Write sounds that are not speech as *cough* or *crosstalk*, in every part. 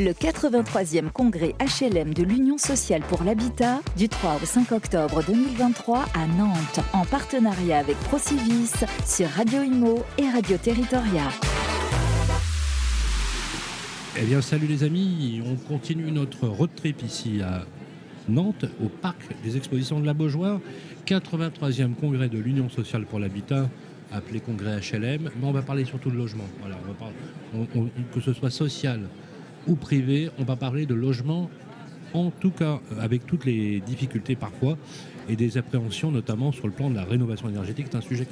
Le 83e congrès HLM de l'Union sociale pour l'habitat du 3 au 5 octobre 2023 à Nantes en partenariat avec Procivis sur Radio Imo et Radio Territoria. Eh bien, salut les amis, on continue notre road trip ici à Nantes, au parc des expositions de la Beaujoire, 83e congrès de l'Union sociale pour l'habitat, appelé congrès HLM, mais on va parler surtout de logement. Voilà, on va parler, que ce soit social ou privé, on va parler de logement, en tout cas avec toutes les difficultés parfois et des appréhensions, notamment sur le plan de la rénovation énergétique. C'est un sujet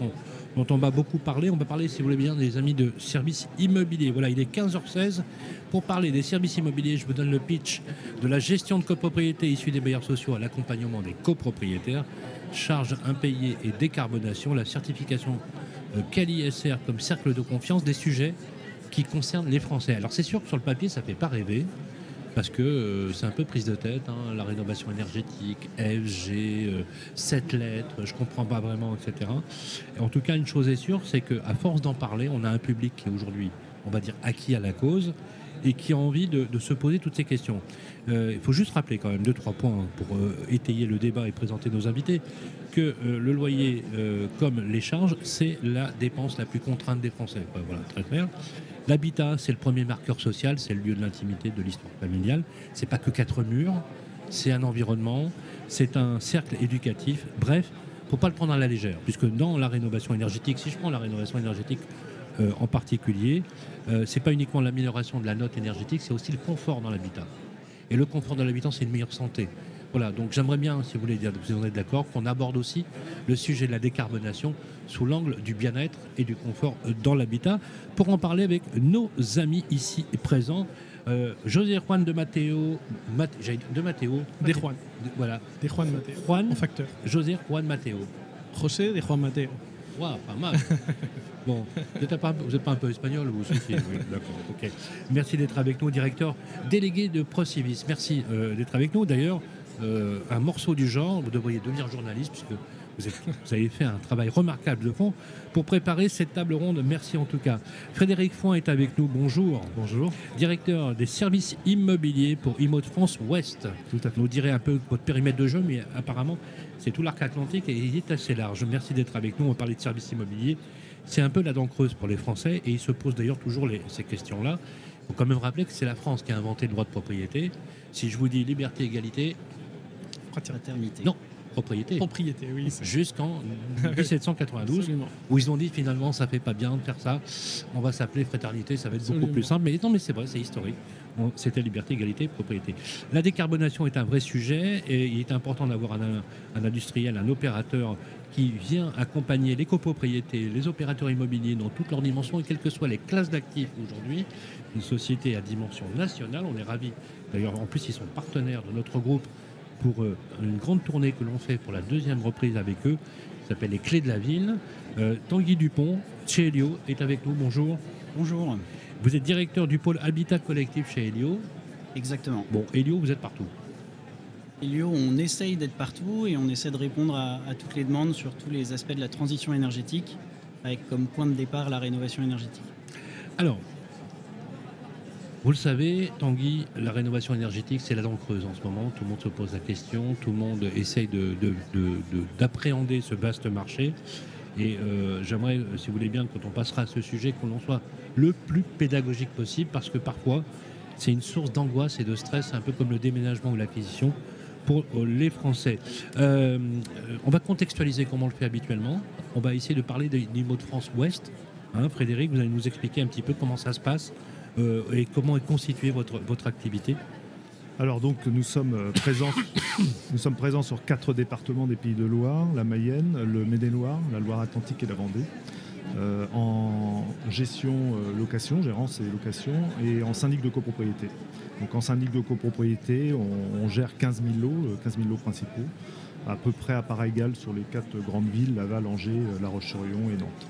dont on va beaucoup parler. On va parler, si vous voulez bien, des amis de services immobiliers. Voilà, il est 15h16. Pour parler des services immobiliers, je vous donne le pitch de la gestion de copropriété issue des bailleurs sociaux à l'accompagnement des copropriétaires, charges impayées et décarbonation, la certification CALISR comme cercle de confiance, des sujets qui concernent les Français. Alors c'est sûr que sur le papier, ça ne fait pas rêver parce que euh, c'est un peu prise de tête, hein, la rénovation énergétique, FG, 7 euh, lettres, je comprends pas vraiment, etc. Et en tout cas, une chose est sûre, c'est qu'à force d'en parler, on a un public qui est aujourd'hui, on va dire, acquis à la cause et qui a envie de, se poser toutes ces questions. Euh, il faut juste rappeler quand même deux, trois points pour étayer le débat et présenter nos invités, que le loyer, comme les charges, c'est la dépense la plus contrainte des Français. Voilà, très clair. L'habitat, c'est le premier marqueur social, c'est le lieu de l'intimité, de l'histoire familiale. C'est pas que quatre murs, c'est un environnement, c'est un cercle éducatif. Bref, faut pas le prendre à la légère, puisque dans la rénovation énergétique, si je prends la rénovation énergétique euh, en particulier, euh, c'est pas uniquement l'amélioration de la note énergétique, c'est aussi le confort dans l'habitat. Et le confort dans l'habitat, c'est une meilleure santé. Voilà, donc j'aimerais bien, si vous voulez dire, vous en êtes d'accord, qu'on aborde aussi le sujet de la décarbonation sous l'angle du bien-être et du confort dans l'habitat. Pour en parler avec nos amis ici présents, euh, José Juan de Matteo, de Matteo, de Juan, voilà, de Juan Mateo, Juan, facteur, José Juan Matteo, José de Juan Mateo. Waouh, pas mal. *laughs* bon, vous n'êtes pas, pas, un peu espagnol ou oui, d'accord, ok. Merci d'être avec nous, directeur délégué de Procivis. Merci euh, d'être avec nous. D'ailleurs, euh, un morceau du genre, vous devriez devenir journaliste puisque vous, avez fait un travail remarquable de fond pour préparer cette table ronde. Merci en tout cas. Frédéric Foin est avec nous. Bonjour. Bonjour. Directeur des services immobiliers pour IMO de France Ouest. Tout à fait. Vous direz un peu votre périmètre de jeu, mais apparemment, c'est tout l'arc atlantique et il est assez large. Merci d'être avec nous. On va parler de services immobiliers. C'est un peu la dent creuse pour les Français et ils se posent d'ailleurs toujours ces questions-là. Il faut quand même rappeler que c'est la France qui a inventé le droit de propriété. Si je vous dis liberté, égalité, Fraternité. Non, propriété. Propriété, oui. Jusqu'en *laughs* 1792, où ils ont dit finalement ça fait pas bien de faire ça, on va s'appeler fraternité, ça va être beaucoup plus simple. Mais non, mais c'est vrai, c'est historique. C'était liberté, égalité, propriété. La décarbonation est un vrai sujet et il est important d'avoir un, industriel, un opérateur qui vient accompagner les copropriétés, les opérateurs immobiliers dans toutes leurs dimensions et quelles que soient les classes d'actifs aujourd'hui. Une société à dimension nationale, on est ravis. D'ailleurs, en plus, ils sont partenaires de notre groupe pour euh, une grande tournée que l'on fait pour la deuxième reprise avec eux. Ça s'appelle Les Clés de la Ville. Euh, Tanguy Dupont, chez Helio, est avec nous. Bonjour. Bonjour. Vous êtes directeur du pôle Habitat Collectif chez Helio. Exactement. Bon, Helio, vous êtes partout. Helio, on essaye d'être partout et on essaie de répondre à, à, toutes les demandes sur tous les aspects de la transition énergétique, avec comme point de départ la rénovation énergétique. Alors, vous le savez, Tanguy, la rénovation énergétique, c'est la dent creuse en ce moment. Tout le monde se pose la question, tout le monde essaye d'appréhender ce vaste marché. Et euh, j'aimerais, si vous voulez bien, quand on passera à ce sujet, qu'on en soit le plus pédagogique possible, parce que parfois, c'est une source d'angoisse et de stress, un peu comme le déménagement ou l'acquisition pour euh, les Français. Euh, on va contextualiser comment on le fait habituellement. On va essayer de parler des mots de France Ouest. Hein, Frédéric, vous allez nous expliquer un petit peu comment ça se passe euh, et comment est constituée votre, votre activité alors donc nous sommes euh, présents, *coughs* nous sommes présents sur quatre départements des Pays de Loire, la Mayenne, le Maine-et-Loire, la Loire-Atlantique et la Vendée, euh, en gestion location, gérance et location, et en syndic de copropriété. Donc en syndic de copropriété, on, gère 15 000 lots, 15 000 lots principaux, à peu près à part égale sur les quatre grandes villes, Laval, Angers, La Roche-sur-Yon et Nantes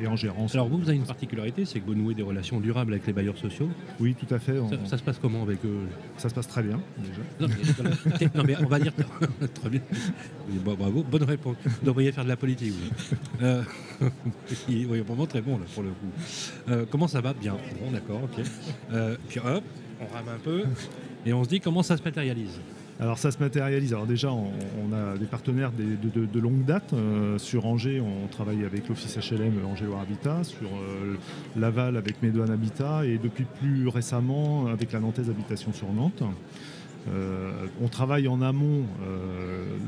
et, en gérance. Alors vous, vous avez une particularité, c'est que vous nouez des relations durables avec les bailleurs sociaux. Oui, tout à fait. Ça, se passe comment avec eux? Ça se passe très bien, déjà. Non, mais, *laughs* on va dire *laughs* très bien. bravo, bonne réponse. Vous devriez faire de la politique. Vous. Euh, *laughs* oui, vraiment très bon là, pour le coup. Euh, comment ça va? Bien. Bon, d'accord, ok. Euh, puis hop, on rame un peu et on se dit comment ça se matérialise? Alors ça se matérialise. Alors déjà, on, a des partenaires de, longue date. Euh, sur Angers, on travaille avec l'Office HLM Angers Loire Habitat. Sur euh, Laval, avec Médoine Habitat. Et depuis plus récemment, avec la Nantaise Habitation sur Nantes. Euh, on travaille en amont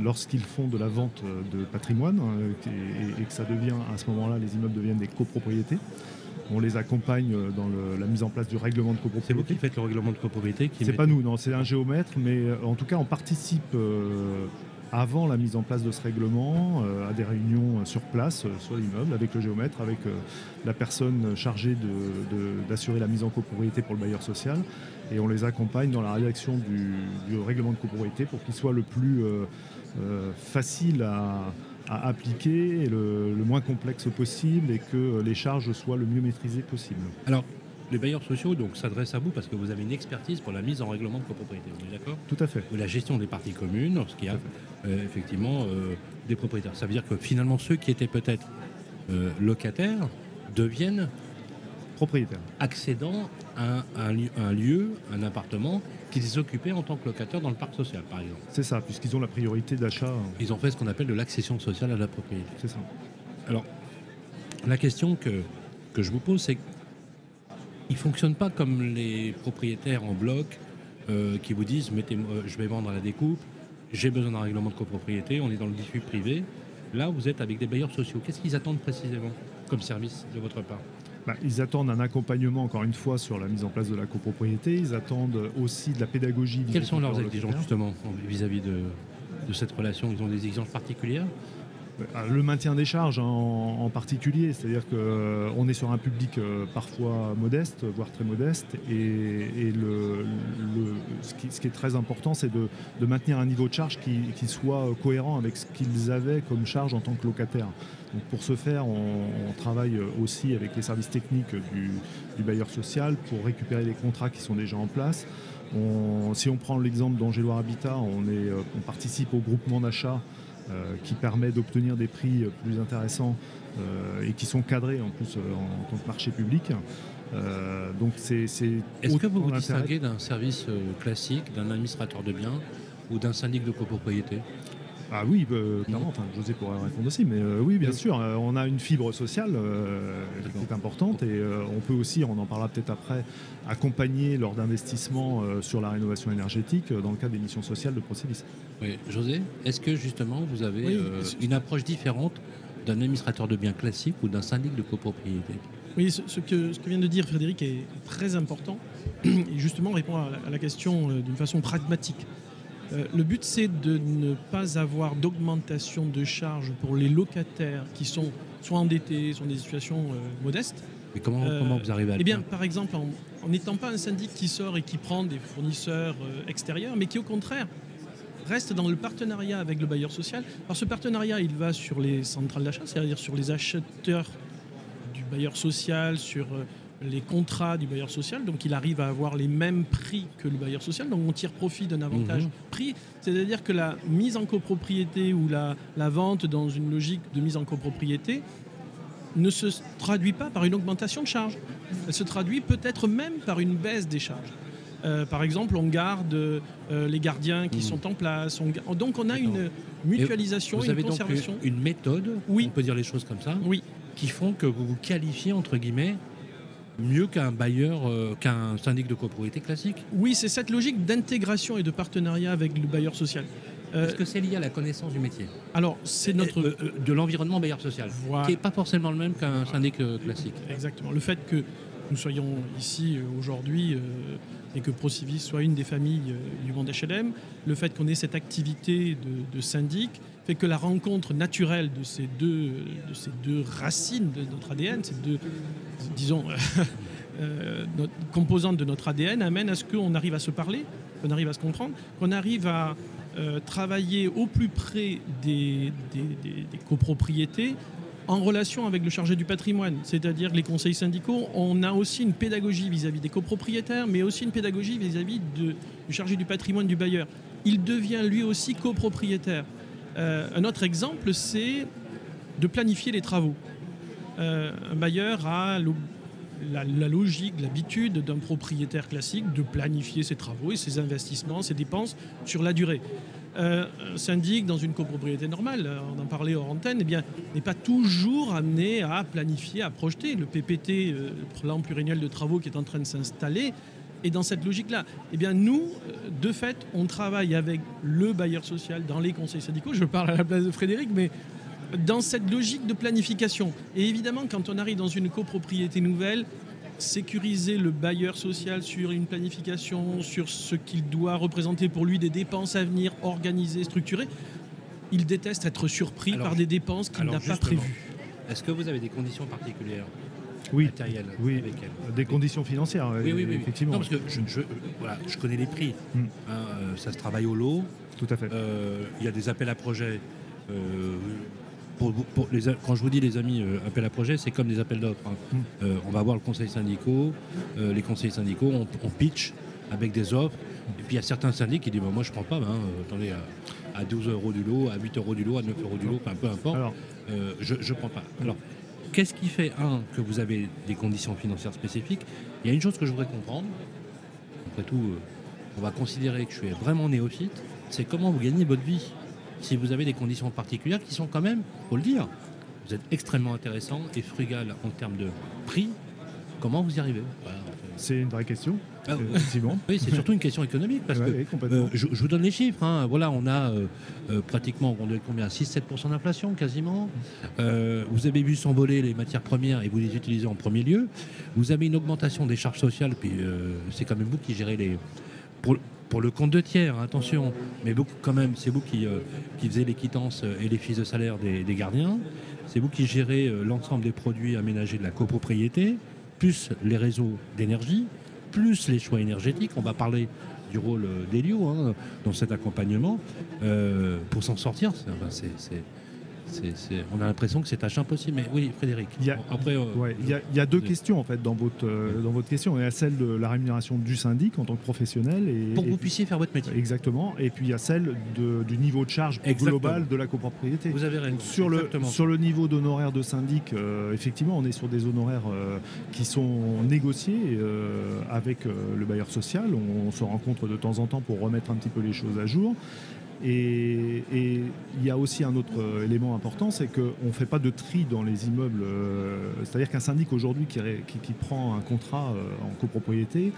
lorsqu'ils font de la vente de patrimoine et, que ça devient, à ce moment-là, les immeubles deviennent des copropriétés. On les accompagne euh, dans la mise en place du règlement de copropriété. C'est vous qui faites le règlement de copropriété C'est pas nous, non, c'est un géomètre, mais euh, en tout cas, on participe euh, avant la mise en place de ce règlement à des réunions sur place, sur l'immeuble, avec le géomètre, avec la personne chargée d'assurer la mise en copropriété pour le bailleur social. Et on les accompagne dans la rédaction du, règlement de copropriété pour qu'il soit le plus facile à à appliquer le, moins complexe possible et que les charges soient le mieux maîtrisées possible. Alors, les bailleurs sociaux donc s'adressent à vous parce que vous avez une expertise pour la mise en règlement de copropriété. Vous êtes d'accord? Tout à fait. la gestion des parties communes, ce qui a euh, effectivement euh, des propriétaires. Ça veut dire que finalement ceux qui étaient peut-être euh, locataires deviennent propriétaires, accédant à un lieu, un appartement qu'ils occupaient en tant que locataires dans le parc social, par exemple. C'est ça, puisqu'ils ont la priorité d'achat. Ils ont fait ce qu'on appelle de l'accession sociale à la propriété. C'est ça. Alors, la question que, que je vous pose, c'est qu'ils ne fonctionnent pas comme les propriétaires en bloc euh, qui vous disent mettez euh, je vais vendre à la découpe, j'ai besoin d'un règlement de copropriété, on est dans le diffus privé. Là, vous êtes avec des bailleurs sociaux. Qu'est-ce qu'ils attendent précisément comme service de votre part? Bah, ils attendent un accompagnement, encore une fois, sur la mise en place de la copropriété. Ils attendent aussi de la pédagogie. Quelles sont leurs exigences, justement, vis-à-vis de, de cette relation? Ils ont des exigences particulières? Le maintien des charges en, particulier, c'est-à-dire qu'on euh, est sur un public euh, parfois modeste, voire très modeste, et, ce, qui, est très important, c'est de, maintenir un niveau de charge qui, soit cohérent avec ce qu'ils avaient comme charge en tant que locataire. pour ce faire, on, travaille aussi avec les services techniques du, bailleur social pour récupérer les contrats qui sont déjà en place. si on prend l'exemple d'Angéloire Habitat, on, on participe au groupement d'achat euh, qui permet d'obtenir des prix plus intéressants euh, et qui sont cadrés en plus euh, en, tant que marché public. donc c'est. Est-ce que vous vous distinguez d'un service classique, d'un administrateur de biens ou d'un syndic de copropriété? Ah oui, euh, clairement, José pourrait répondre aussi, mais euh, oui, bien sûr, euh, on a une fibre sociale qui est importante et on peut aussi, on en parlera peut-être après, accompagner lors d'investissements sur la rénovation énergétique dans le cadre des missions sociales de Procelis. Oui, José, est-ce que justement vous avez une approche différente d'un administrateur de biens classique ou d'un syndic de copropriété? Oui, ce, que, ce, que, vient de dire Frédéric est très important et justement répond à la question d'une façon pragmatique. Euh, le but, c'est de ne pas avoir d'augmentation de charges pour les locataires qui sont soit endettés, dans des situations euh, modestes. Mais comment, euh, comment, vous arrivez à Eh bien, par exemple, en n'étant pas un syndic qui sort et qui prend des fournisseurs extérieurs, mais qui, au contraire, reste dans le partenariat avec le bailleur social. Par ce partenariat, il va sur les centrales d'achat, c'est-à-dire sur les acheteurs du bailleur social, sur les contrats du bailleur social, donc il arrive à avoir les mêmes prix que le bailleur social, donc on tire profit d'un avantage mhm. prix, c'est-à-dire que la mise en copropriété ou la, la, vente dans une logique de mise en copropriété ne se traduit pas par une augmentation de charges, elle se traduit peut-être même par une baisse des charges. Euh, par exemple, on garde euh, les gardiens qui mhm. sont en place. donc on a une mutualisation, et une conservation. Donc une méthode, oui. on peut dire les choses comme ça, oui. qui font que vous vous qualifiez entre guillemets mieux qu'un bailleur, euh, qu'un syndic de copropriété classique Oui, c'est cette logique d'intégration et de partenariat avec le bailleur social. Euh, Est-ce que c'est lié à la connaissance du métier Alors, c'est notre... Euh, de l'environnement bailleur social, qui n'est pas forcément le même qu'un syndic classique. Exactement. Le fait que nous soyons ici aujourd'hui et que Procivis soit une des familles du monde HLM, le fait qu'on ait cette activité de, de syndic, fait que la rencontre naturelle de ces deux, racines de notre ADN, ces deux, disons, *laughs* euh, composantes de notre ADN, amène à ce qu'on arrive à se parler, qu'on arrive à se comprendre, qu'on arrive à euh, travailler au plus près des, copropriétés en relation avec le chargé du patrimoine, c'est-à-dire les conseils syndicaux, on a aussi une pédagogie vis-à-vis des copropriétaires, mais aussi une pédagogie vis-à-vis -vis du chargé du patrimoine du bailleur. Il devient lui aussi copropriétaire. Euh, un autre exemple, c'est de planifier les travaux. Euh, un bailleur a la, logique, l'habitude d'un propriétaire classique de planifier ses travaux et ses investissements, ses dépenses sur la durée. Euh, un syndic dans une copropriété normale, euh, on en parlait hors antenne, eh n'est pas toujours amené à planifier, à projeter. Le PPT, le plan pluriannuel de travaux qui est en train de s'installer, est dans cette logique-là. Eh bien, nous, euh, de fait, on travaille avec le bailleur social dans les conseils syndicaux. Je parle à la place de Frédéric, mais dans cette logique de planification. Et évidemment, quand on arrive dans une copropriété nouvelle, sécuriser le bailleur social sur une planification, sur ce qu'il doit représenter pour lui des dépenses à venir, organisées, structurées, il déteste être surpris Alors, par des dépenses qu'il n'a pas prévues. Est-ce que vous avez des conditions particulières? Oui, matérielles oui. avec elle des conditions financières, Oui, oui, effectivement. Non, parce que je, je- euh, voilà, je connais les prix. Mm. Hein, euh, ça se travaille au lot. Tout à fait. Euh, Il y a des appels à projets. pour, pour les, quand je vous dis les amis, euh, appels à projets, c'est comme des appels d'offres. hein. Mm. Euh, on va voir le conseil syndicaux. euh, les conseils syndicaux, on, on pitch avec des offres. Et puis il y a certains syndics qui disent bah, Moi, je prends pas. ben, attendez, à, à 12 euros du lot, à 8 euros du lot, à 9 euros du lot, peu importe. Alors, je ne prends pas. Alors, qu'est-ce qui fait, un, que vous avez des conditions financières spécifiques? Il y a une chose que je voudrais comprendre. Après tout, euh, on va considérer que je suis vraiment néophyte. C'est comment vous gagnez votre vie? Si vous avez des conditions particulières qui sont quand même, faut le dire, vous êtes extrêmement intéressant et frugal en termes de prix. Comment vous y arrivez? C'est une vraie question, Ah, effectivement. Oui, c'est surtout une question économique parce Ouais, que ouais, complètement. euh, je, je vous donne les chiffres. hein. Voilà, on a euh, euh, pratiquement on combien 6-7% d'inflation quasiment. Vous avez vu s'envoler les matières premières et vous les utilisez en premier lieu. Vous avez une augmentation des charges sociales, puis c'est quand même vous qui gérez les. Pour, pour le compte de tiers, attention, mais beaucoup quand même, c'est vous qui, euh, qui faisiez les quittances et les fiches de salaire des, des gardiens. C'est vous qui gérez euh, l'ensemble des produits aménagés de la copropriété, plus les réseaux d'énergie, plus les choix énergétiques. On va parler du rôle d'Elio hein, dans cet accompagnement. Euh, pour s'en sortir, on a l'impression que c'est tâche impossible. Mais oui, Frédéric. Il y a- après, euh, Ouais, il y a, il y a deux questions en fait dans votre, euh, dans votre question. Il y a celle de la rémunération du syndic en tant que professionnel. Et, pour que vous puissiez faire votre métier. Exactement. Et puis il y a celle de- du niveau de charge Exactement. global de la copropriété. Vous avez raison. Sur, le, Exactement. sur le niveau d'honoraires de syndic, euh, effectivement, on est sur des honoraires euh, qui sont négociés avec le bailleur social. On, se rencontre de temps en temps pour remettre un petit peu les choses à jour. Et il y a aussi un autre euh, élément important, c'est qu'on ne fait pas de tri dans les immeubles. euh, C'est-à-dire qu'un syndic aujourd'hui qui, prend un contrat euh, en copropriété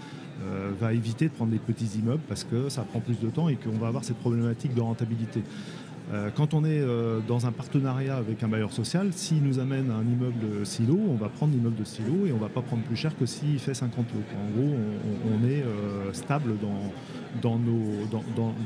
va éviter de prendre des petits immeubles parce que ça prend plus de temps et qu'on va avoir cette problématique de rentabilité. Euh, quand on est euh, dans un partenariat avec un bailleur social, s'il nous amène un immeuble silo, on va prendre l'immeuble de silo et on va pas prendre plus cher que s'il fait 50 lots. En gros, on, est euh, stable dans, dans-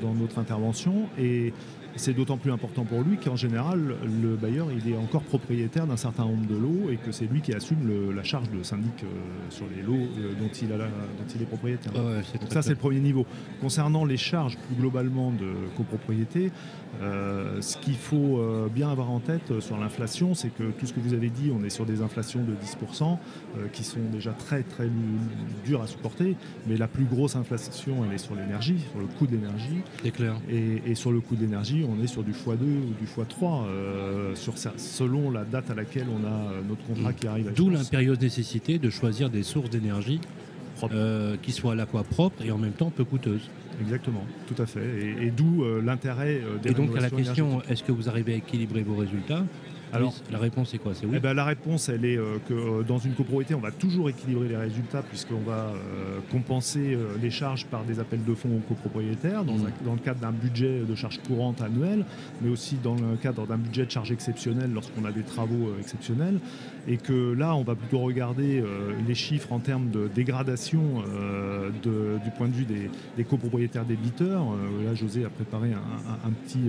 dans notre intervention et c'est d'autant plus important pour lui qu'en général, le bailleur il est encore propriétaire d'un certain nombre de lots et que c'est lui qui assume le- la charge de syndic euh, sur les lots euh, dont, il a la- dont il est propriétaire. Ouais, Donc ça, c'est le premier niveau. Concernant les charges plus globalement de copropriété, euh, ce qu'il faut bien avoir en tête sur l'inflation, c'est que tout ce que vous avez dit, on est sur des inflations de 10% euh, qui sont déjà très très dures à supporter, mais la plus grosse inflation, elle est sur l'énergie, sur le coût de l'énergie. C'est clair. Et, et sur le coût de l'énergie, on est sur du x2 ou du x3, euh, sur ça, selon la date à laquelle on a euh, notre contrat qui arrive à D'où l'impérieuse nécessité de choisir des sources d'énergie euh, qui soient à la fois propres et en même temps peu coûteuses. Exactement, tout à fait. Et, et d'où l'intérêt des Et donc à la question, est-ce que vous arrivez à équilibrer vos résultats? Alors- Oui, la réponse est quoi? C'est oui? Eh ben, la réponse, elle est euh, que euh, dans une copropriété, on va toujours équilibrer les résultats puisqu'on va euh, compenser les charges par des appels de fonds aux copropriétaires dans, un- dans le cadre d'un budget de charges courantes annuelles, mais aussi dans le cadre d'un budget de charges exceptionnelles lorsqu'on a des travaux exceptionnels. Et que là, on va plutôt regarder les chiffres en termes de dégradation de- du point de vue des, des copropriétaires débiteurs. Là, José a préparé un, un- un petit,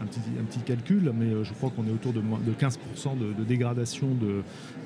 un, petit, un petit calcul, mais je crois qu'on est autour de, de 15% de, dégradation de,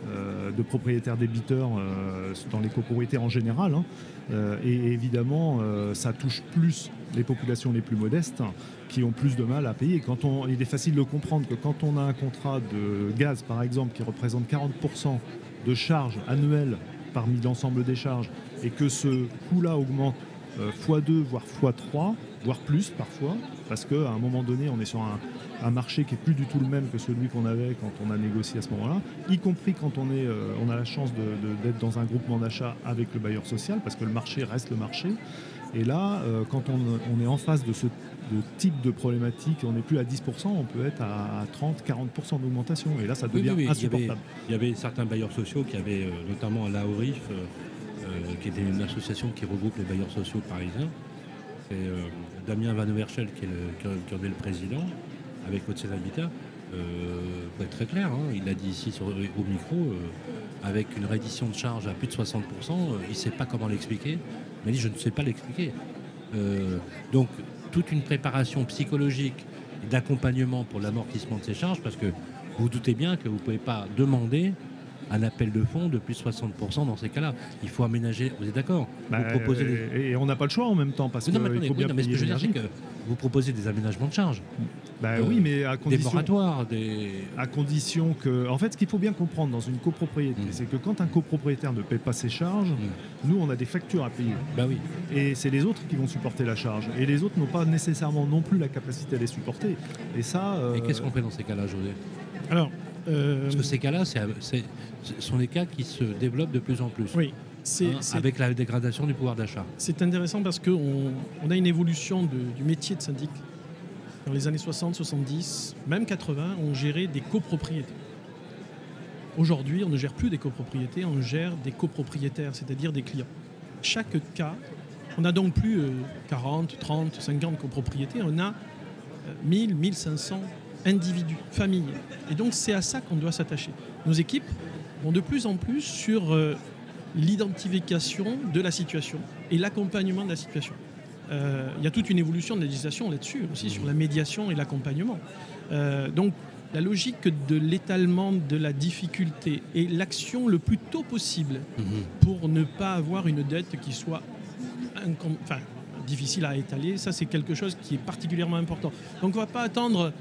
euh, propriétaires débiteurs euh, dans les copropriétés en général. hein. Euh, et évidemment, ça touche plus les populations les plus modestes qui ont plus de mal à payer. Quand il est facile de comprendre que quand on a un contrat de gaz, par exemple, qui représente 40% de charges annuelles parmi l'ensemble des charges, et que ce coût-là augmente x2, voire x3, voire plus parfois, parce qu'à un moment donné, on est sur un, un marché qui est plus du tout le même que celui qu'on avait quand on a négocié à ce moment-là, y compris quand on, est, euh, on a la chance d'être dans un groupement d'achat avec le bailleur social, parce que le marché reste le marché. Et là, euh, quand on, est en face de ce type de problématique, on n'est plus à 10%, on peut être à 30-40% d'augmentation. Et là, ça devient insupportable. Il y, avait, certains bailleurs sociaux qui avaient, euh, notamment à la ORIF, qui était une association qui regroupe les bailleurs sociaux parisiens. C'est Damien Van Overschel qui, qui en est le président avec votre Habitat, euh, pour être très clair, hein, il l'a dit ici sur, au micro, euh, avec une reddition de charge à plus de 60%, euh, il ne sait pas comment l'expliquer. Il m'a dit je ne sais pas l'expliquer. donc toute une préparation psychologique d'accompagnement pour l'amortissement de ces charges, parce que vous, vous doutez bien que vous ne pouvez pas demander un appel de fonds de plus de 60% dans ces cas-là. Il faut aménager, vous êtes d'accord? Bah, Et on n'a pas le choix en même temps, parce que faut bien ce que je veux dire, c'est que vous proposez des aménagements de charges. Bah oui, mais à condition, des moratoires, des... à condition que, en fait, ce qu'il faut bien comprendre dans une copropriété, mm. c'est que quand un copropriétaire ne paie pas ses charges, mm. nous, on a des factures à payer. Bah oui. Et c'est les autres qui vont supporter la charge. Et les autres n'ont pas nécessairement non plus la capacité à les supporter. Et ça. Et qu'est-ce qu'on fait dans ces cas-là, José? Alors, euh, Parce que ces cas-là, ce sont des cas qui se développent de plus en plus. Oui. Hein, avec la dégradation du pouvoir d'achat. C'est intéressant parce qu'on on a une évolution du métier de syndic. Dans les années 60, 70, même 80, on gérait des copropriétés. Aujourd'hui, on ne gère plus des copropriétés, on gère des copropriétaires, c'est-à-dire des clients. Chaque cas, on n'a donc plus 40, 30, 50 copropriétés, on a 1000, euh, 1500 individus, familles. Et donc c'est à ça qu'on doit s'attacher. Nos équipes vont de plus en plus sur euh, l'identification de la situation et l'accompagnement de la situation. Euh, il y a toute une évolution de la législation là-dessus aussi, sur la médiation et l'accompagnement. Euh, donc la logique de l'étalement de la difficulté et l'action le plus tôt possible mhm. pour ne pas avoir une dette qui soit enfin, difficile à étaler, ça c'est quelque chose qui est particulièrement important. Donc on ne va pas attendre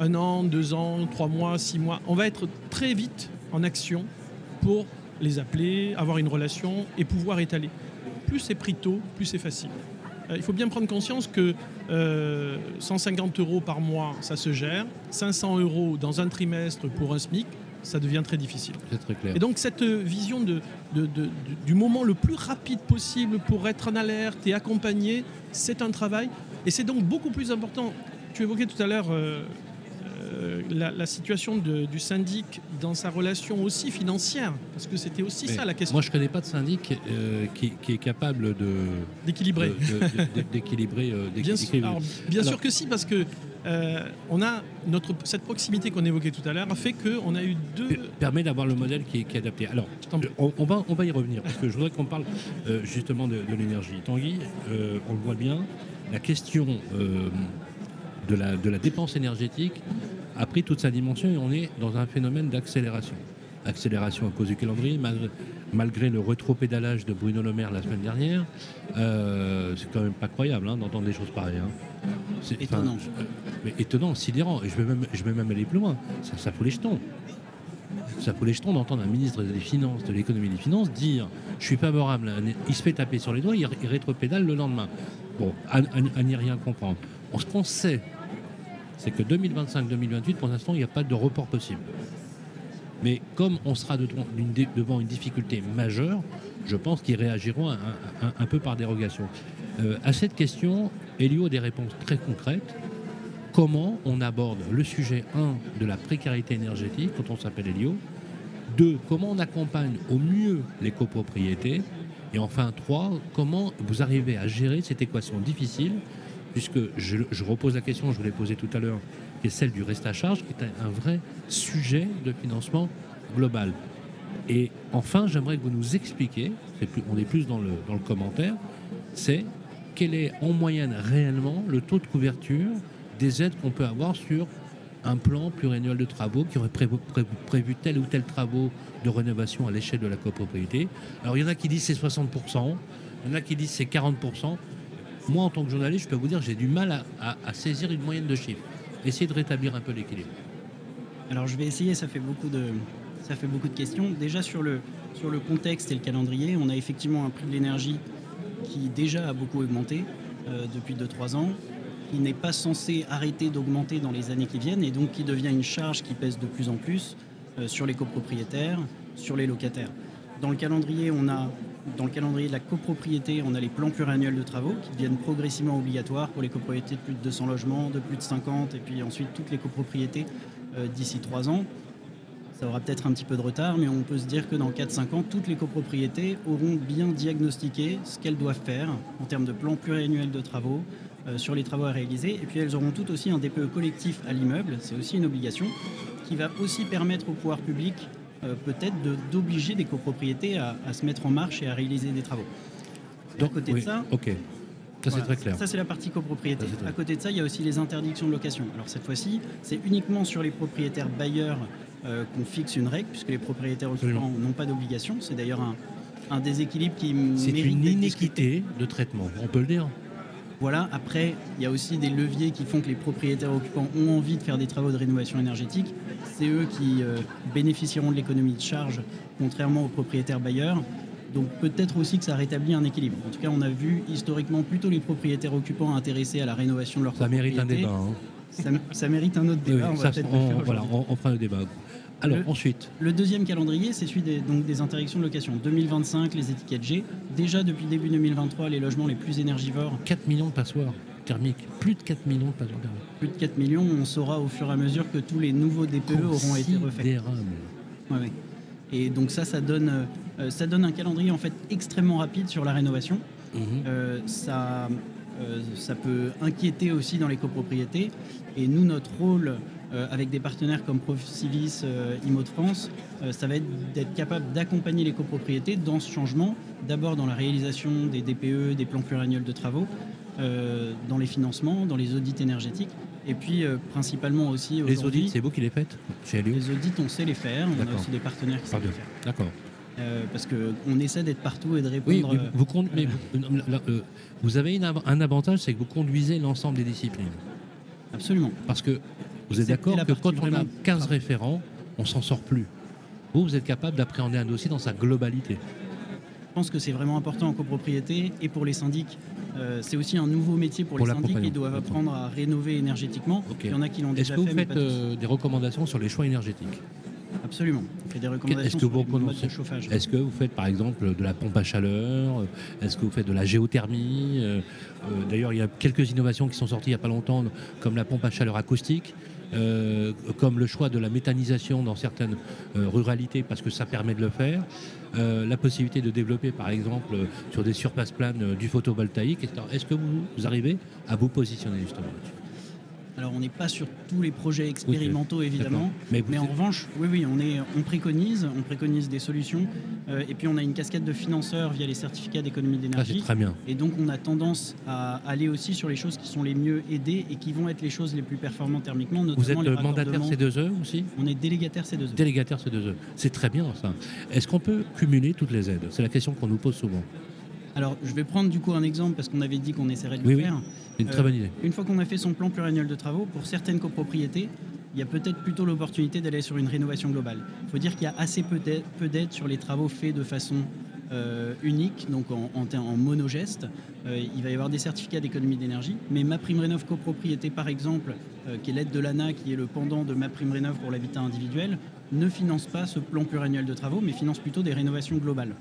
un an, deux ans, trois mois, six mois. On va être très vite en action pour les appeler, avoir une relation et pouvoir étaler. Plus c'est pris tôt, plus c'est facile. Euh, il faut bien prendre conscience que 150 euh, euros par mois, ça se gère. 500 euros dans un trimestre pour un SMIC, ça devient très difficile. C'est très clair. Et donc cette vision de, du moment le plus rapide possible pour être en alerte et accompagner, c'est un travail. Et c'est donc beaucoup plus important. Tu évoquais tout à l'heure euh, euh, la, situation du syndic dans sa relation aussi financière Parce que c'était aussi ça la question. Moi, je ne connais pas de syndic euh, qui, est capable de d'équilibrer. d'équilibrer. Euh, bien, bien sûr que si, parce que on a notre, cette proximité qu'on évoquait tout à l'heure a fait qu'on a eu deux. Permet d'avoir le modèle qui est, adapté. Alors, on, va, on va y revenir, parce que je voudrais qu'on parle justement de, l'énergie. Tanguy, on le voit bien, la question de la, de la dépense énergétique a pris toute sa dimension et on est dans un phénomène d'accélération. Accélération à cause du calendrier, malgré, le rétro-pédalage de Bruno Le Maire la semaine dernière. Euh, c'est quand même pas croyable hein, d'entendre des choses pareilles. Hein. C'est étonnant. mais étonnant, sidérant. Et je vais même, je vais même aller plus loin. Ça, ça fout les jetons. Ça fout les jetons d'entendre un ministre des Finances, de l'économie et des Finances dire Je suis favorable, il se fait taper sur les doigts, il, rétro-pédale le lendemain. Bon, à, à n'y rien comprendre. Ce qu'on sait c'est que 2025-2028, pour l'instant, il n'y a pas de report possible. Mais comme on sera devant une difficulté majeure, je pense qu'ils réagiront un, peu par dérogation. Euh, à cette question, Elio a des réponses très concrètes. Comment on aborde le sujet 1 de la précarité énergétique quand on s'appelle Elio? 2. Comment on accompagne au mieux les copropriétés? Et enfin 3. Comment vous arrivez à gérer cette équation difficile puisque je, repose la question, je vous l'ai posée tout à l'heure, qui est celle du reste à charge, qui est un, vrai sujet de financement global. Et enfin, j'aimerais que vous nous expliquiez, on est plus dans le, dans le commentaire, c'est quel est en moyenne réellement le taux de couverture des aides qu'on peut avoir sur un plan pluriannuel de travaux qui aurait prévu, prévu, tel ou tel travaux de rénovation à l'échelle de la copropriété. Alors il y en a qui disent c'est 60%, il y en a qui disent c'est 40% moi, en tant que journaliste, je peux vous dire, j'ai du mal à, saisir une moyenne de chiffres. Essayez de rétablir un peu l'équilibre. Alors, je vais essayer. Ça fait beaucoup de, ça fait beaucoup de questions. Déjà sur le, sur le contexte et le calendrier, on a effectivement un prix de l'énergie qui déjà a beaucoup augmenté euh, depuis 2-3 ans, qui n'est pas censé arrêter d'augmenter dans les années qui viennent et donc qui devient une charge qui pèse de plus en plus euh, sur les copropriétaires, sur les locataires. Dans le calendrier, on a dans le calendrier de la copropriété, on a les plans pluriannuels de travaux qui deviennent progressivement obligatoires pour les copropriétés de plus de 200 logements, de plus de 50, et puis ensuite toutes les copropriétés euh, d'ici 3 ans. Ça aura peut-être un petit peu de retard, mais on peut se dire que dans 4-5 ans, toutes les copropriétés auront bien diagnostiqué ce qu'elles doivent faire en termes de plan pluriannuel de travaux, euh, sur les travaux à réaliser. Et puis elles auront toutes aussi un DPE collectif à l'immeuble, c'est aussi une obligation, qui va aussi permettre au pouvoir public euh, peut-être d'obliger des copropriétés à, se mettre en marche et à réaliser des travaux. Donc, à côté de ça, ok. Ça, c'est très clair. Ça, c'est la partie copropriété. À côté de ça, il y a aussi les interdictions de location. Alors, cette fois-ci, c'est uniquement sur les propriétaires bailleurs euh, qu'on fixe une règle, puisque les propriétaires occupants n'ont pas d'obligation. C'est d'ailleurs un, un, déséquilibre qui C'est une inéquité de traitement, on peut le dire. Voilà, après, il y a aussi des leviers qui font que les propriétaires occupants ont envie de faire des travaux de rénovation énergétique. C'est eux qui euh, bénéficieront de l'économie de charge, contrairement aux propriétaires bailleurs. Donc peut-être aussi que ça rétablit un équilibre. En tout cas, on a vu historiquement plutôt les propriétaires occupants intéressés à la rénovation de leur Ça mérite un débat. Hein. Ça, mérite un autre débat. on, voilà, on, fera le débat. Alors ensuite. Le deuxième calendrier, c'est celui des, donc, des interdictions de location. 2025, les étiquettes G. Déjà depuis début 2023, les logements les plus énergivores. 4 millions de passoires thermiques. Plus de 4 millions de passoires thermiques. Plus de 4 millions, on saura au fur et à mesure que tous les nouveaux DPE auront été refaits. Ouais, ouais. Et donc ça, ça donne, euh, ça donne un calendrier en fait extrêmement rapide sur la rénovation. Mhm. Euh, ça, euh, ça peut inquiéter aussi dans les copropriétés. Et nous, notre rôle euh, avec des partenaires comme Procivis, euh, IMO de France, euh, ça va être d'être capable d'accompagner les copropriétés dans ce changement, d'abord dans la réalisation des DPE, des plans pluriannuels de travaux, dans les financements, dans les audits énergétiques, et puis principalement aussi Les audits, c'est vous qui les faites chez Les audits, on sait les faire, on a aussi des partenaires qui savent les faire. D'accord. parce qu'on essaie d'être partout et de répondre. Oui, vous, vous, vous avez un avantage, c'est que vous conduisez l'ensemble des disciplines. Absolument. Parce que vous êtes d'accord que quand on a 15 référents, on s'en sort plus? Vous, vous êtes capable d'appréhender un dossier dans sa globalité. Je pense que c'est vraiment important en copropriété et pour les syndics. Euh, c'est aussi un nouveau métier pour, les syndics qui doivent apprendre à rénover énergétiquement. Il y en a qui l'ont déjà fait. Est-ce que vous faites euh, des recommandations sur les choix énergétiques? Absolument. On fait des recommandations sur les modes de chauffage. Est-ce que vous faites par exemple de la pompe à chaleur? Est-ce que vous faites de la géothermie? Euh, D'ailleurs, il y a quelques innovations qui sont sorties il n'y a pas longtemps, comme la pompe à chaleur acoustique. Euh, comme le choix de la méthanisation dans certaines euh, ruralités parce que ça permet de le faire, euh, la possibilité de développer par exemple sur des surfaces planes du photovoltaïque. Est-ce que vous, vous, arrivez à vous positionner justement là-dessus? Alors on n'est pas sur tous les projets expérimentaux évidemment, mais, en revanche, oui, oui, on, est, on préconise, on préconise des solutions, euh, et puis on a une casquette de financeurs via les certificats d'économie d'énergie. Ah, très bien. Et donc on a tendance à aller aussi sur les choses qui sont les mieux aidées et qui vont être les choses les plus performantes thermiquement. Vous êtes mandataire C2E aussi? On est délégataire C2E. Délégataire C2E. C'est très bien ça. Est-ce qu'on peut cumuler toutes les aides? C'est la question qu'on nous pose souvent. Alors, je vais prendre du coup un exemple parce qu'on avait dit qu'on essaierait de le faire. Une très bonne idée. Euh, une fois qu'on a fait son plan pluriannuel de travaux, pour certaines copropriétés, il y a peut-être plutôt l'opportunité d'aller sur une rénovation globale. Il faut dire qu'il y a assez peu d'aides sur les travaux faits de façon euh, unique, donc en, monogeste. Euh, il va y avoir des certificats d'économie d'énergie, mais ma prime rénov copropriété par exemple, qui est l'aide de l'ANA, qui est le pendant de ma prime rénov pour l'habitat individuel, ne finance pas ce plan pluriannuel de travaux, mais finance plutôt des rénovations globales.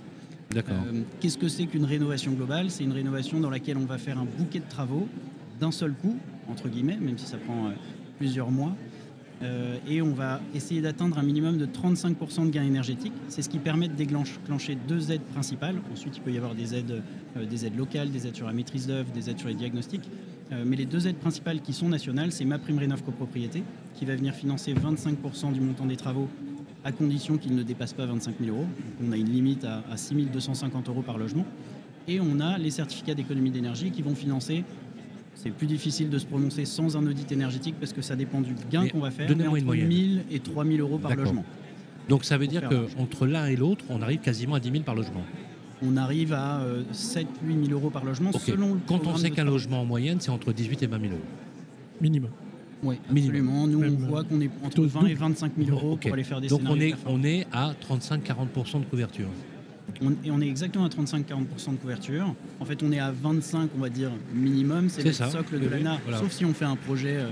Euh, qu'est-ce que c'est qu'une rénovation globale? C'est une rénovation dans laquelle on va faire un bouquet de travaux d'un seul coup, entre guillemets, même si ça prend euh, plusieurs mois. Euh, et on va essayer d'atteindre un minimum de 35% de gains énergétiques. C'est ce qui permet de déclencher deux aides principales. Ensuite, il peut y avoir des aides, des aides locales, des aides sur la maîtrise d'œuvre, des aides sur les diagnostics. mais les deux aides principales qui sont nationales, c'est ma prime rénov copropriété, qui va venir financer 25% du montant des travaux à condition qu'il ne dépasse pas 25 000 euros. on a une limite à, 6 250 euros par logement. Et on a les certificats d'économie d'énergie qui vont financer. C'est plus difficile de se prononcer sans un audit énergétique parce que ça dépend du gain qu'on va faire, mais entre 1 000 et 3 000 euros par logement. Donc ça veut dire qu'entre l'un et l'autre, on arrive quasiment à 10 000 par logement on arrive à 7 8 000 euros par logement selon le Quand on sait qu'un logement en moyenne, c'est entre 18 et 20 000 euros. Minimum. Oui, absolument. Nous, on voit qu'on est entre 20 et 25 000 euros pour aller faire des Donc on est, on est à 35-40% de couverture. On, et on est exactement à 35-40% de couverture. En fait, on est à 25, on va dire, minimum. C'est le ça. socle Oui, de oui, l'ANA. voilà. Sauf si on fait un projet euh,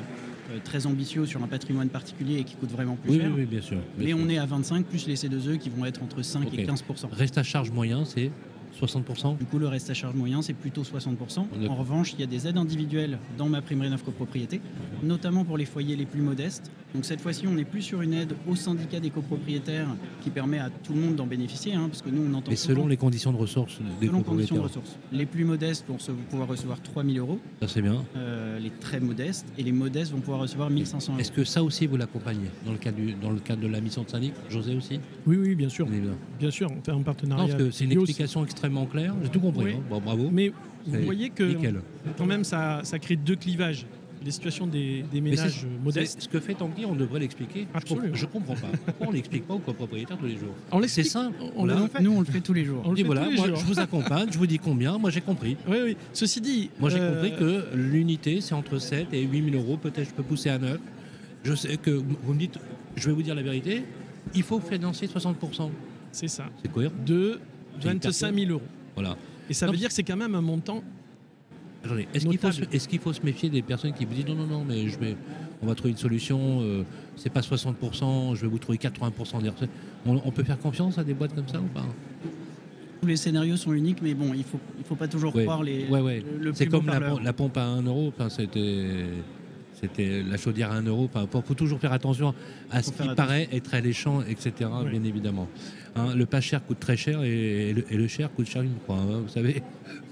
euh, très ambitieux sur un patrimoine particulier et qui coûte vraiment plus Oui, cher. oui, oui, bien sûr. bien Mais sûr. on est à 25 plus les C2E qui vont être entre 5 et Ok. 15%. Reste à charge moyen, c'est 60%. Du coup, le reste à charge moyen, c'est plutôt 60%. D'accord. En revanche, il y a des aides individuelles dans ma prime rénov copropriété, notamment pour les foyers les plus modestes. Donc cette fois-ci, on n'est plus sur une aide au syndicat des copropriétaires qui permet à tout le monde d'en bénéficier, hein, parce que nous, on entend Mais selon souvent- les conditions de ressources des selon conditions de copropriétaires. ressources. Les plus modestes vont pouvoir recevoir 3 000 euros, Ça, c'est bien. euh, les très modestes, et les modestes vont pouvoir recevoir 1 500 euros. Est-ce que ça aussi, vous l'accompagnez dans, le cadre du- dans le cadre de la mission de syndic? José aussi? Oui, oui, bien sûr. Bien sûr, on fait un Non, partenariat. parce que c'est une explication extrêmement claire. J'ai tout compris. Oui. hein. Bon, bravo. Mais vous voyez que Nickel. quand même, ça, ça crée deux clivages. Les situations des, ménages modestes. Ce que fait Tanguy, on devrait l'expliquer. Je comprends- Je comprends pas. Pourquoi on l'explique pas aux copropriétaires tous les jours On C'est simple. On Voilà. fait. nous, on le fait tous les jours. On le fait voilà, tous les moi, jours. je vous accompagne, je vous dis combien, moi j'ai compris. *laughs* Oui, oui. Ceci dit. Moi j'ai euh, compris que l'unité c'est entre 7 et 8 000 euros, peut-être je peux pousser à 9. Je sais que vous me dites, je vais vous dire la vérité, il faut financer 60%. C'est ça. C'est cohérent. De 25 000 euros. Voilà. Et ça Non, veut dire que c'est quand même un montant. Attendez, est-ce qu'il faut, se- faut méfier des personnes qui vous disent non, non, non, mais je vais, on va trouver une solution, euh, c'est pas 60%, je vais vous trouver 80% des recettes. On, on peut faire confiance à des boîtes comme ça ou pas? Tous les scénarios sont uniques, mais bon, il faut, il faut pas toujours Ouais. croire les. Ouais, ouais. le- le C'est comme la, pompe à 1 euro, enfin, c'était. C'était la chaudière à 1 euro. Il faut, toujours faire attention à ce qui paraît être alléchant, etc. Oui. Bien évidemment. Hein, le pas cher coûte très cher et, et le, et le cher coûte cher une fois. hein, vous savez.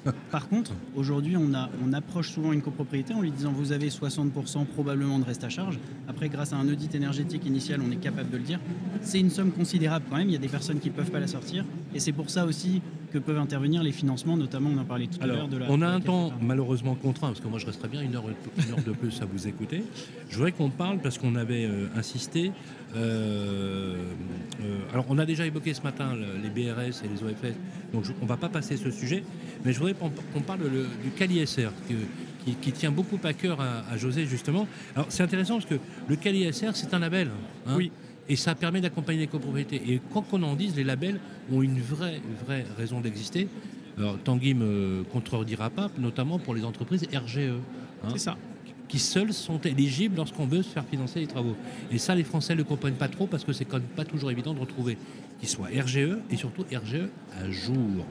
*laughs* Par contre, aujourd'hui, on, a, on approche souvent une copropriété en lui disant vous avez 60% probablement de reste à charge. Après, grâce à un audit énergétique initial, on est capable de le dire. C'est une somme considérable quand même. Il y a des personnes qui ne peuvent pas la sortir. Et c'est pour ça aussi que peuvent intervenir les financements, notamment, on en parlait tout à l'heure de la. on a un temps malheureusement contraint, parce que moi je resterai bien une heure, une heure de plus à vous écouter. Je voudrais qu'on parle, parce qu'on avait euh, insisté. euh, euh, alors, on a déjà évoqué ce matin le- les BRS et les OFS, donc je- on ne va pas passer ce sujet, mais je voudrais qu'on qu'on parle le- du CALISR, que- qui, qui tient beaucoup à cœur à, à José, justement. Alors, c'est intéressant parce que le CALISR, c'est un label. hein, Oui. Et ça permet d'accompagner les copropriétés. Et quoi qu'on en dise, les labels ont une vraie, vraie raison d'exister. Alors, Tanguy me contredira pas, notamment pour les entreprises RGE, hein, C'est ça. qui seules sont éligibles lorsqu'on veut se faire financer les travaux. Et ça, les Français ne le comprennent pas trop parce que c'est quand même pas toujours évident de retrouver qu'ils soient RGE et surtout RGE à jour.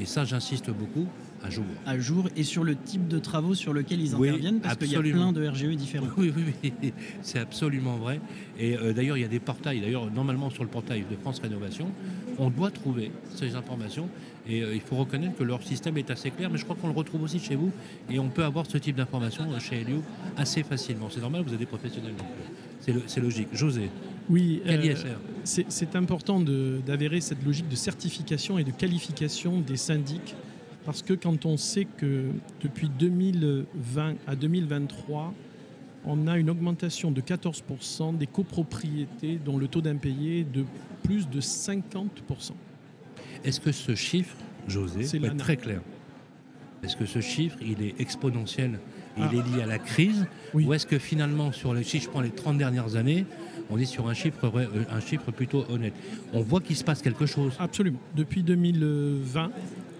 Et ça, j'insiste beaucoup, à jour. À jour et sur le type de travaux sur lequel ils Oui, interviennent, parce qu'il y a plein de RGE différents. *laughs* Oui, oui, oui, c'est absolument vrai. Et euh, d'ailleurs, il y a des portails. D'ailleurs, normalement, sur le portail de France Rénovation, on doit trouver ces informations. Et euh, il faut reconnaître que leur système est assez clair, mais je crois qu'on le retrouve aussi chez vous. Et on peut avoir ce type d'informations euh, chez Elio assez facilement. C'est normal, vous êtes des professionnels. C'est logique. José, Oui. euh, c'est important d'avérer cette logique de certification et de qualification des syndics. Parce que quand on sait que depuis 2020 à 2023, on a une augmentation de 14% des copropriétés dont le taux d'impayé est de plus de 50%. Est-ce que ce chiffre, José, C'est très clair, est-ce que ce chiffre, il est exponentiel? Et Ah. il est lié à la crise? Oui. Ou est-ce que finalement, sur les, si je prends les 30 dernières années, on est sur un chiffre, euh, un chiffre plutôt honnête? On voit qu'il se passe quelque chose. Absolument. Depuis 2020,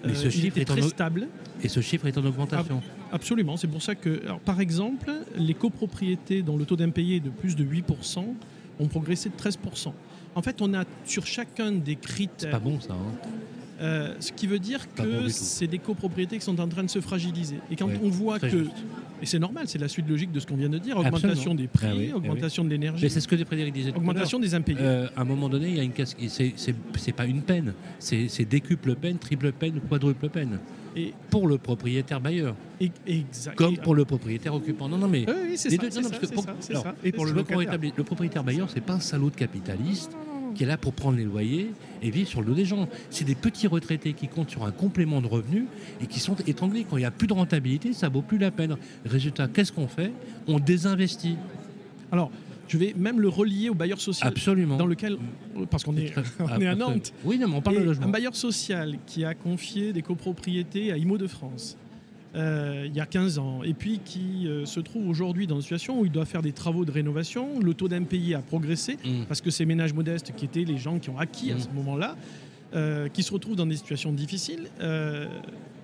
Mais ce chiffre est très stable. Et ce chiffre est en augmentation. Absolument, c'est pour ça que, alors, par exemple, les copropriétés dont le taux d'impayé est de plus de 8% ont progressé de 13%. En fait, on a sur chacun des C'est critères, pas bon ça. hein. euh, ce qui veut dire Pas que c'est des copropriétés qui sont en train de se fragiliser. Et quand Ouais, on voit que, juste. Et c'est normal, c'est la suite logique de ce qu'on vient de dire, Absolument. augmentation des prix, Ah oui, ah oui. augmentation de l'énergie, Mais c'est ce que Frédéric disait. tout à augmentation des impayés. Euh, à un moment donné, il y a une casque. C'est pas une peine. C'est décuple peine, triple peine, quadruple peine. Et, Pour le propriétaire bailleur, et- exact. comme et- pour le propriétaire occupant. Non, non, mais Oui, c'est ça, deux- non, non, ça, parce que c'est pour- ça, c'est alors, ça. et pour le le propriétaire bailleur, c'est pas un salaud de capitaliste qui est là pour prendre les loyers et vivre sur le dos des gens. C'est des petits retraités qui comptent sur un complément de revenus et qui sont étranglés. Quand il n'y a plus de rentabilité, ça vaut plus la peine. Résultat, qu'est-ce qu'on fait? On désinvestit. Alors, je vais même le relier au bailleur social Absolument. dans lequel, parce qu'on est, *laughs* on est à Nantes. Oui, non, mais on parle de logement. Un bailleur social qui a confié des copropriétés à IMO de France euh, il y a 15 ans, et puis qui euh, se trouve aujourd'hui dans une situation où il doit faire des travaux de rénovation, le taux d'impayé a progressé, Mmh. parce que ces ménages modestes, qui étaient les gens qui ont acquis à Mm. ce moment-là, euh, qui se retrouve dans des situations difficiles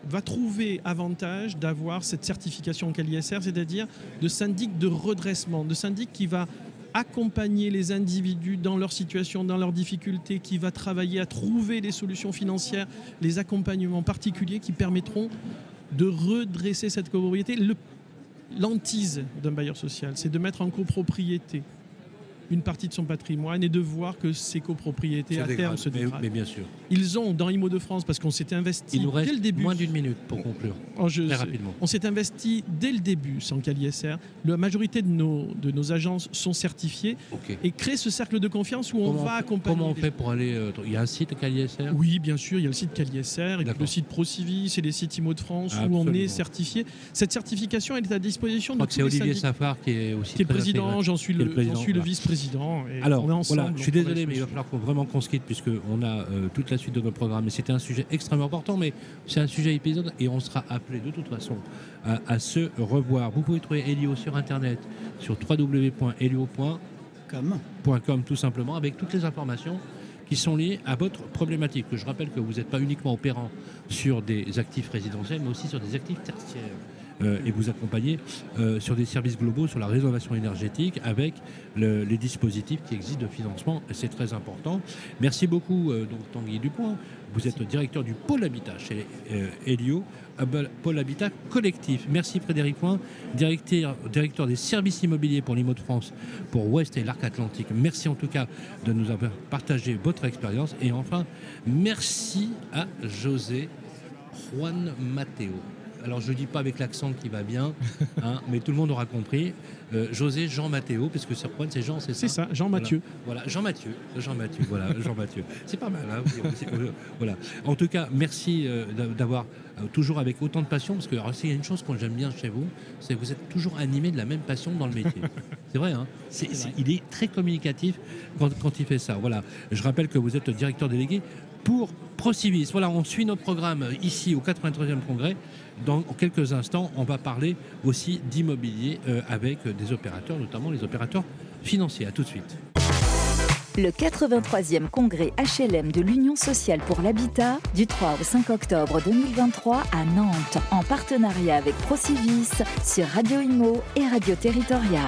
va trouver avantage d'avoir cette certification ISR, c'est-à-dire de syndic de redressement, de syndic qui va accompagner les individus dans leur situation, dans leurs difficultés, qui va travailler à trouver des solutions financières, les accompagnements particuliers qui permettront de redresser cette copropriété. L'antise d'un bailleur social, c'est de mettre en copropriété une partie de son patrimoine et de voir que ses copropriétés à terme se dégradent. Mais, bien sûr. Ils ont dans IMO de France, parce qu'on s'est investi Il nous reste dès le début. Moins d'une minute pour conclure. Oh, très rapidement. On s'est investi dès le début sans CalISR. La majorité de nos, de nos agences sont certifiées et créent ce cercle de confiance où on va accompagner. Comment on fait pour aller euh, Il y a un site CalISR Oui, bien sûr, il y a le site CalISR et le site ProCivis et les sites IMO de France où on est certifié. Cette certification, elle est à disposition de tous C'est Olivier Safar qui est aussi qui est président. J'en suis le, le vice-président. Alors, voilà, je suis désolé, mais il va falloir vraiment qu'on se quitte puisqu'on a euh, toute la suite de notre programme. Et c'était un sujet extrêmement important, mais c'est un sujet épisode et on sera appelé de toute façon à, se revoir. Vous pouvez trouver Elio sur Internet, sur www.elio.com, tout simplement, avec toutes les informations qui sont liées à votre problématique. Je rappelle que vous n'êtes pas uniquement opérant sur des actifs résidentiels, mais aussi sur des actifs tertiaires. Euh, et vous accompagner euh, sur des services globaux, sur la rénovation énergétique, avec les dispositifs qui existent de financement. C'est très important. Merci beaucoup, euh, donc Tanguy Dupont. Vous êtes directeur du pôle habitat chez Helio, pôle habitat collectif. Merci Frédéric Point, directeur, directeur des services immobiliers pour l'IMO de France, pour Ouest et l'Arc Atlantique. Merci en tout cas de nous avoir partagé votre expérience. Et enfin, merci à José Juan Mateo alors je ne dis pas avec l'accent qui va bien, *laughs* hein, mais tout le monde aura compris. Euh, José Jean Mathéo, parce que sur c'est Jean, c'est ça C'est ça, Jean Mathieu. Voilà, Jean Mathieu, Jean Mathieu, voilà, *laughs* Jean Mathieu. C'est pas mal, hein, voilà. En tout cas, merci euh, d'avoir euh, toujours avec autant de passion, parce que s'il y a une chose que j'aime bien chez vous, c'est que vous êtes toujours animé de la même passion dans le métier. *laughs* c'est vrai, hein Il est très communicatif quand, quand il fait ça. Voilà. Je rappelle que vous êtes directeur délégué pour Procivis. Voilà, on suit notre programme ici au 83e congrès. Dans quelques instants, on va parler aussi d'immobilier euh, avec des opérateurs, notamment les opérateurs financiers. A tout de suite. Le 83e congrès HLM de l'Union sociale pour l'habitat du 3 au 5 octobre 2023 à Nantes en partenariat avec Procivis sur Radio Imo et Radio Territoria.